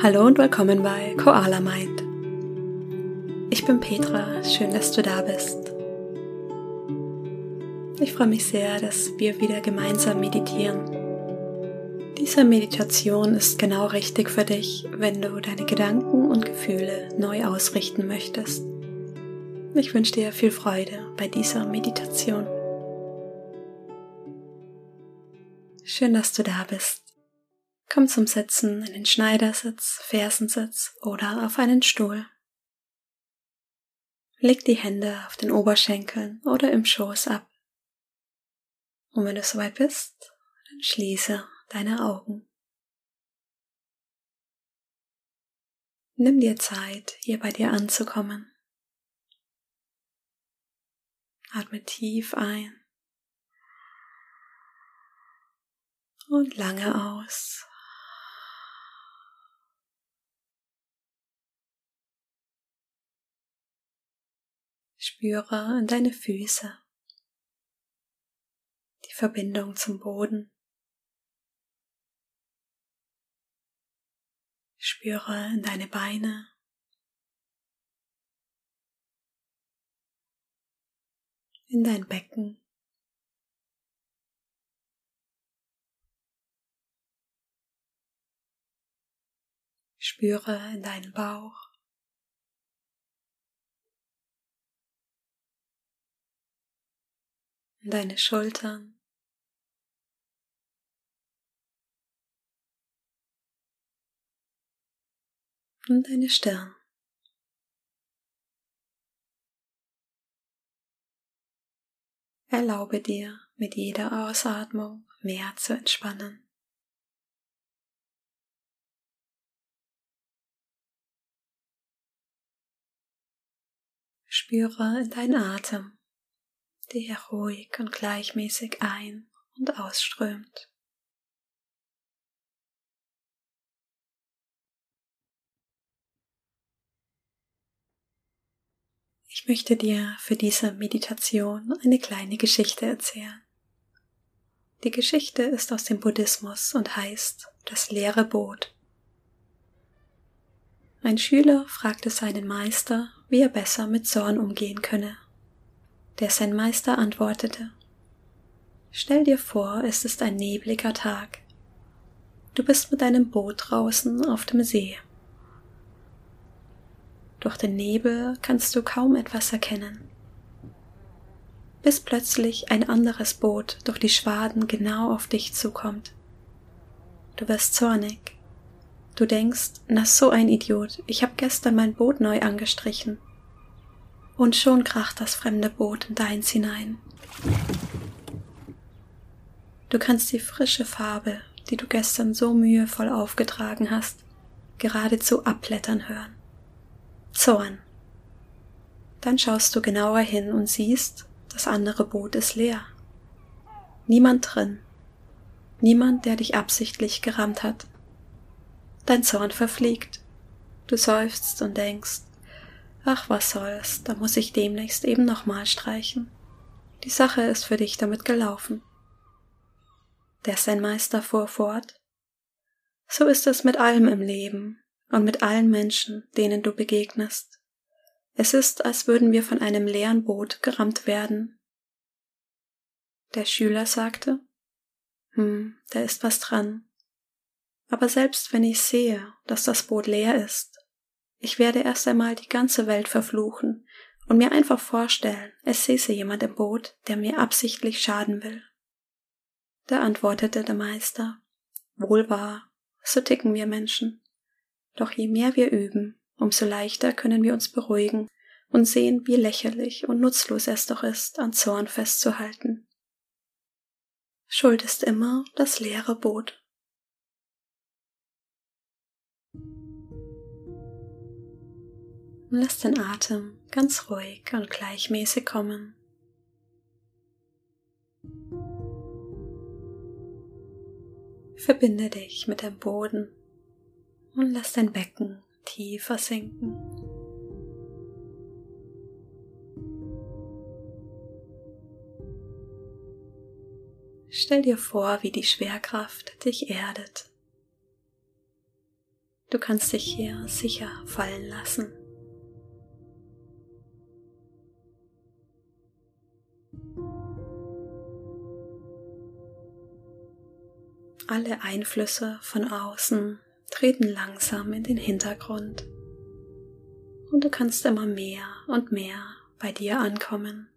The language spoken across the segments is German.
Hallo und willkommen bei Koala Mind. Ich bin Petra, schön, dass du da bist. Ich freue mich sehr, dass wir wieder gemeinsam meditieren. Diese Meditation ist genau richtig für dich, wenn du deine Gedanken und Gefühle neu ausrichten möchtest. Ich wünsche dir viel Freude bei dieser Meditation. Schön, dass du da bist. Komm zum Sitzen in den Schneidersitz, Fersensitz oder auf einen Stuhl. Leg die Hände auf den Oberschenkeln oder im Schoß ab. Und wenn du soweit bist, dann schließe deine Augen. Nimm dir Zeit, hier bei dir anzukommen. Atme tief ein und lange aus. Spüre in deine Füße, die Verbindung zum Boden. Spüre in deine Beine. In dein Becken. Spüre in deinen Bauch. Deine Schultern. Und deine Stirn. Erlaube dir mit jeder Ausatmung mehr zu entspannen. Spüre in deinen Atem der ruhig und gleichmäßig ein- und ausströmt. Ich möchte dir für diese Meditation eine kleine Geschichte erzählen. Die Geschichte ist aus dem Buddhismus und heißt das leere Boot. Ein Schüler fragte seinen Meister, wie er besser mit Zorn umgehen könne der Zen-Meister antwortete, Stell dir vor, es ist ein nebliger Tag. Du bist mit deinem Boot draußen auf dem See. Durch den Nebel kannst du kaum etwas erkennen. Bis plötzlich ein anderes Boot durch die Schwaden genau auf dich zukommt. Du wirst zornig. Du denkst, na so ein Idiot, ich habe gestern mein Boot neu angestrichen und schon kracht das fremde Boot in deins hinein. Du kannst die frische Farbe, die du gestern so mühevoll aufgetragen hast, geradezu abblättern hören. Zorn. Dann schaust du genauer hin und siehst, das andere Boot ist leer. Niemand drin. Niemand, der dich absichtlich gerammt hat. Dein Zorn verfliegt. Du seufzt und denkst, Ach, was soll's, da muss ich demnächst eben nochmal streichen. Die Sache ist für dich damit gelaufen. Der Zen-Meister fuhr fort. So ist es mit allem im Leben und mit allen Menschen, denen du begegnest. Es ist, als würden wir von einem leeren Boot gerammt werden. Der Schüler sagte, hm, da ist was dran. Aber selbst wenn ich sehe, dass das Boot leer ist, ich werde erst einmal die ganze Welt verfluchen und mir einfach vorstellen, es säße jemand im Boot, der mir absichtlich schaden will. Da antwortete der Meister, wohl wahr, so ticken wir Menschen. Doch je mehr wir üben, umso leichter können wir uns beruhigen und sehen, wie lächerlich und nutzlos es doch ist, an Zorn festzuhalten. Schuld ist immer das leere Boot. Und lass den Atem ganz ruhig und gleichmäßig kommen. Verbinde dich mit dem Boden und lass dein Becken tiefer sinken. Stell dir vor, wie die Schwerkraft dich erdet. Du kannst dich hier sicher fallen lassen. Alle Einflüsse von außen treten langsam in den Hintergrund und du kannst immer mehr und mehr bei dir ankommen.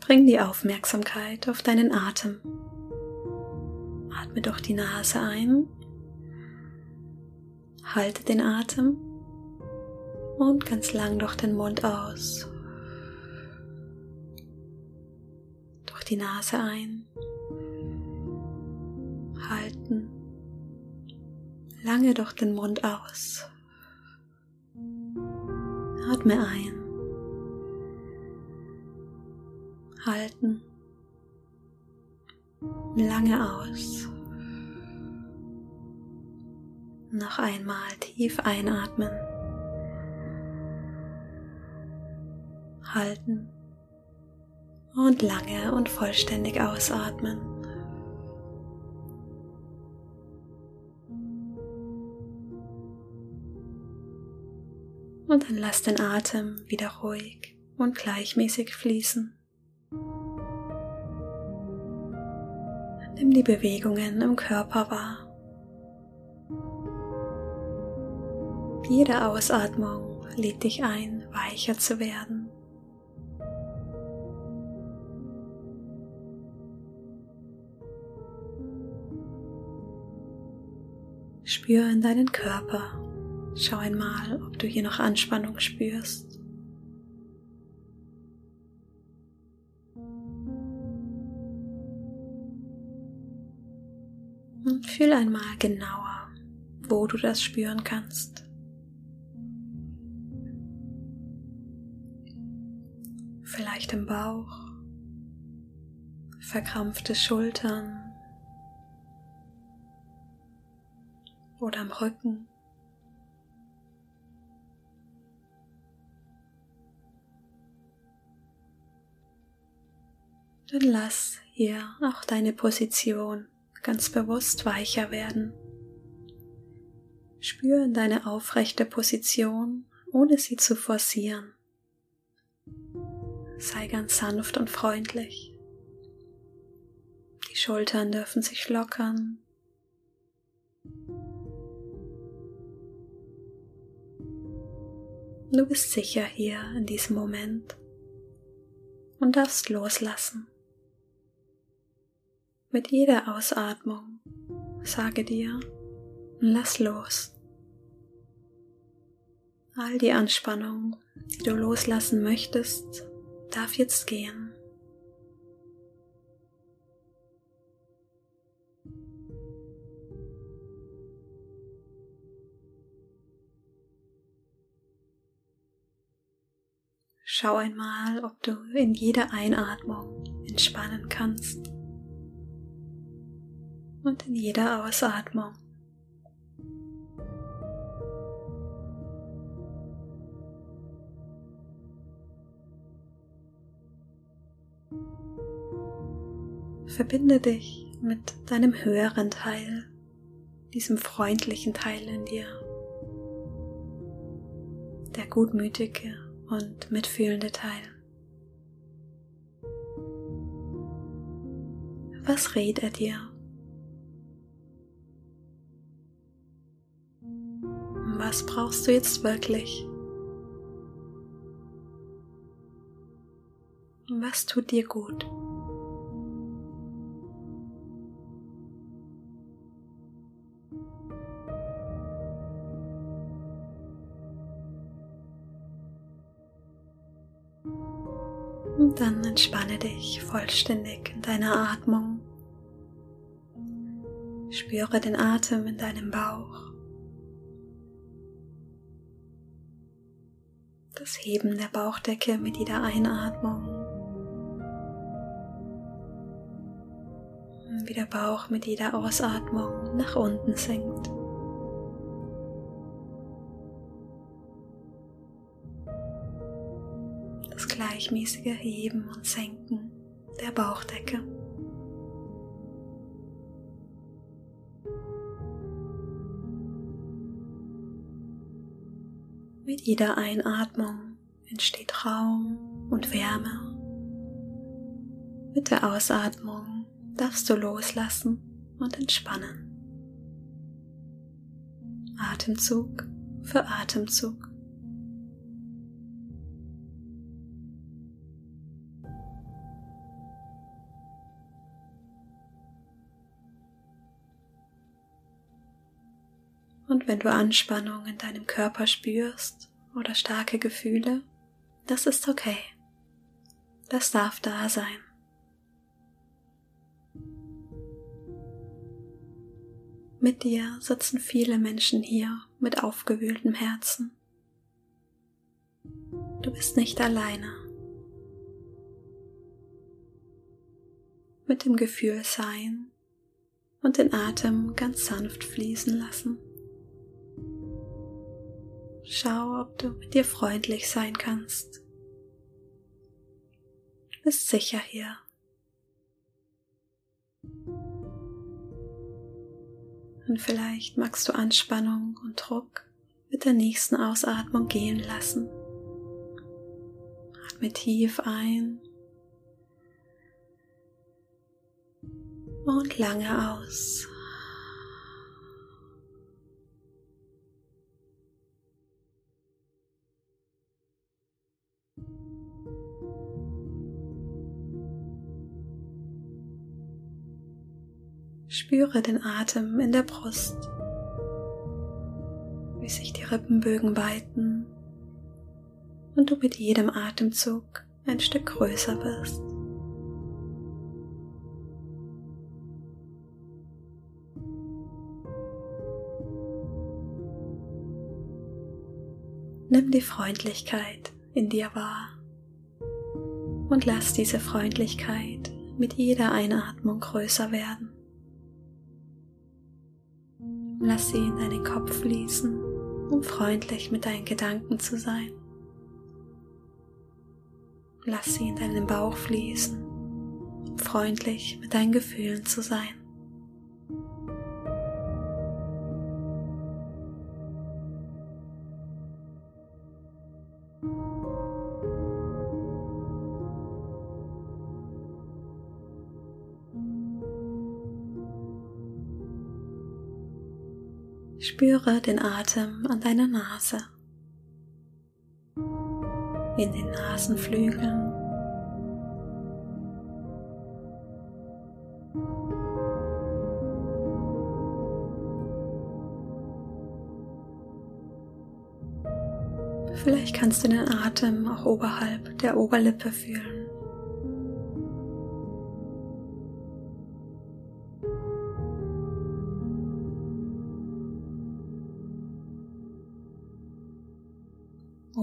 Bring die Aufmerksamkeit auf deinen Atem. Atme durch die Nase ein, halte den Atem und ganz lang durch den Mund aus. Durch die Nase ein, halten, lange durch den Mund aus. Atme ein halten. Lange aus. Noch einmal tief einatmen. Halten. Und lange und vollständig ausatmen. Und dann lass den Atem wieder ruhig und gleichmäßig fließen. Nimm die Bewegungen im Körper wahr. Jede Ausatmung lädt dich ein, weicher zu werden. Spür in deinen Körper. Schau einmal, ob du hier noch Anspannung spürst. Und fühl einmal genauer, wo du das spüren kannst. Vielleicht im Bauch, verkrampfte Schultern oder am Rücken. Dann lass hier auch deine Position ganz bewusst weicher werden. Spüre deine aufrechte Position, ohne sie zu forcieren. Sei ganz sanft und freundlich. Die Schultern dürfen sich lockern. Du bist sicher hier in diesem Moment und darfst loslassen. Mit jeder Ausatmung sage dir, lass los. All die Anspannung, die du loslassen möchtest, darf jetzt gehen. Schau einmal, ob du in jeder Einatmung entspannen kannst und in jeder Ausatmung. Verbinde dich mit deinem höheren Teil, diesem freundlichen Teil in dir, der gutmütige und mitfühlende Teil. Was rät er dir? Was brauchst du jetzt wirklich? Was tut dir gut? Und dann entspanne dich vollständig in deiner Atmung. Spüre den Atem in deinem Bauch. das Heben der Bauchdecke mit jeder Einatmung. wie der Bauch mit jeder Ausatmung nach unten sinkt. Das gleichmäßige Heben und Senken der Bauchdecke. Mit jeder Einatmung entsteht Raum und Wärme. Mit der Ausatmung darfst du loslassen und entspannen. Atemzug für Atemzug. Und wenn du Anspannung in deinem Körper spürst oder starke Gefühle, das ist okay. Das darf da sein. Mit dir sitzen viele Menschen hier mit aufgewühltem Herzen. Du bist nicht alleine. Mit dem Gefühl sein und den Atem ganz sanft fließen lassen. Schau, ob du mit dir freundlich sein kannst. Bist sicher hier. Und vielleicht magst du Anspannung und Druck mit der nächsten Ausatmung gehen lassen. Atme tief ein und lange aus. Spüre den Atem in der Brust, wie sich die Rippenbögen weiten und du mit jedem Atemzug ein Stück größer wirst. Nimm die Freundlichkeit in dir wahr und lass diese Freundlichkeit mit jeder Einatmung größer werden. Lass sie in deinen Kopf fließen, um freundlich mit deinen Gedanken zu sein. Lass sie in deinen Bauch fließen, um freundlich mit deinen Gefühlen zu sein. Spüre den Atem an deiner Nase, in den Nasenflügeln. Vielleicht kannst du den Atem auch oberhalb der Oberlippe fühlen.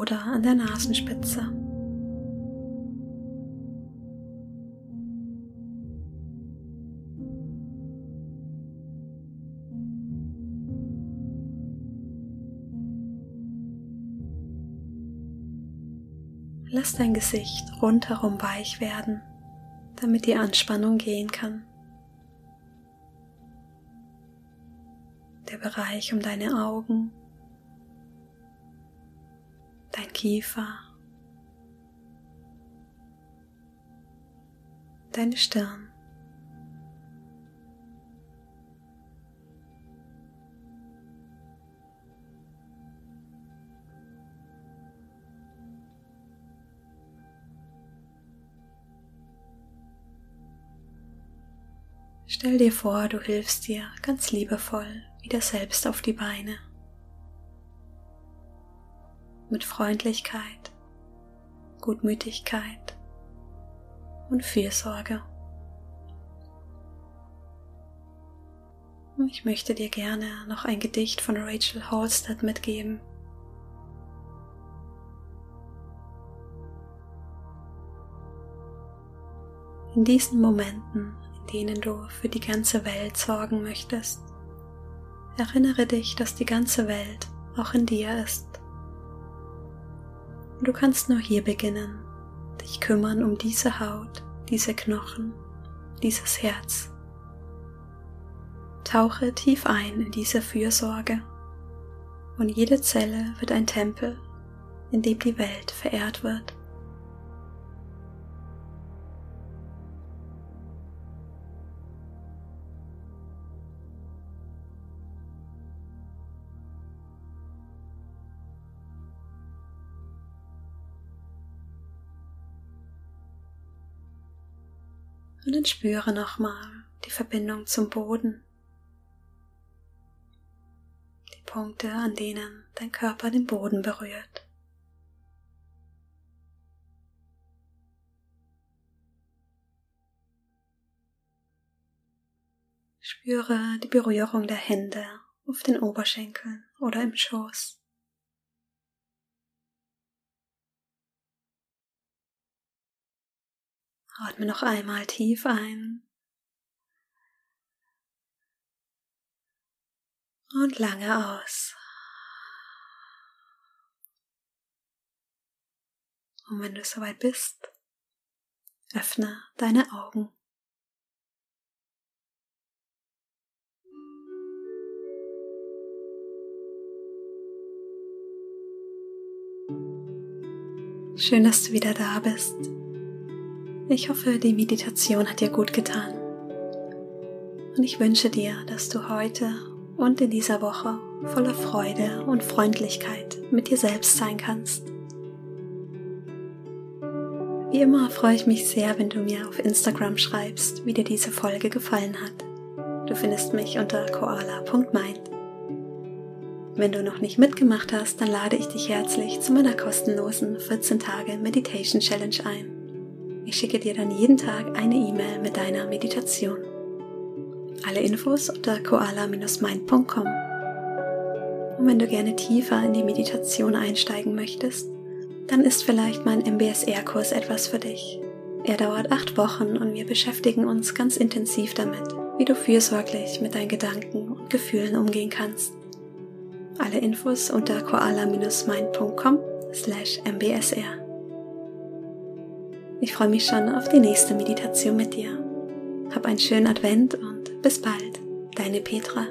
Oder an der Nasenspitze. Lass dein Gesicht rundherum weich werden, damit die Anspannung gehen kann. Der Bereich um deine Augen dein Kiefer, deine Stirn. Stell dir vor, du hilfst dir ganz liebevoll wieder selbst auf die Beine mit Freundlichkeit, Gutmütigkeit und Fürsorge. Ich möchte dir gerne noch ein Gedicht von Rachel Halstead mitgeben. In diesen Momenten, in denen du für die ganze Welt sorgen möchtest, erinnere dich, dass die ganze Welt auch in dir ist. Du kannst nur hier beginnen, dich kümmern um diese Haut, diese Knochen, dieses Herz. Tauche tief ein in diese Fürsorge und jede Zelle wird ein Tempel, in dem die Welt verehrt wird. Und dann spüre nochmal die Verbindung zum Boden. Die Punkte, an denen dein Körper den Boden berührt. Spüre die Berührung der Hände auf den Oberschenkeln oder im Schoß. Atme noch einmal tief ein und lange aus. Und wenn du soweit bist, öffne deine Augen. Schön, dass du wieder da bist. Ich hoffe, die Meditation hat dir gut getan. Und ich wünsche dir, dass du heute und in dieser Woche voller Freude und Freundlichkeit mit dir selbst sein kannst. Wie immer freue ich mich sehr, wenn du mir auf Instagram schreibst, wie dir diese Folge gefallen hat. Du findest mich unter koala.mind. Wenn du noch nicht mitgemacht hast, dann lade ich dich herzlich zu meiner kostenlosen 14 Tage Meditation Challenge ein. Ich schicke dir dann jeden Tag eine E-Mail mit deiner Meditation. Alle Infos unter koala-mind.com. Und wenn du gerne tiefer in die Meditation einsteigen möchtest, dann ist vielleicht mein MBSR-Kurs etwas für dich. Er dauert acht Wochen und wir beschäftigen uns ganz intensiv damit, wie du fürsorglich mit deinen Gedanken und Gefühlen umgehen kannst. Alle Infos unter koala-mind.com slash mbsr. Ich freue mich schon auf die nächste Meditation mit dir. Hab einen schönen Advent und bis bald, deine Petra.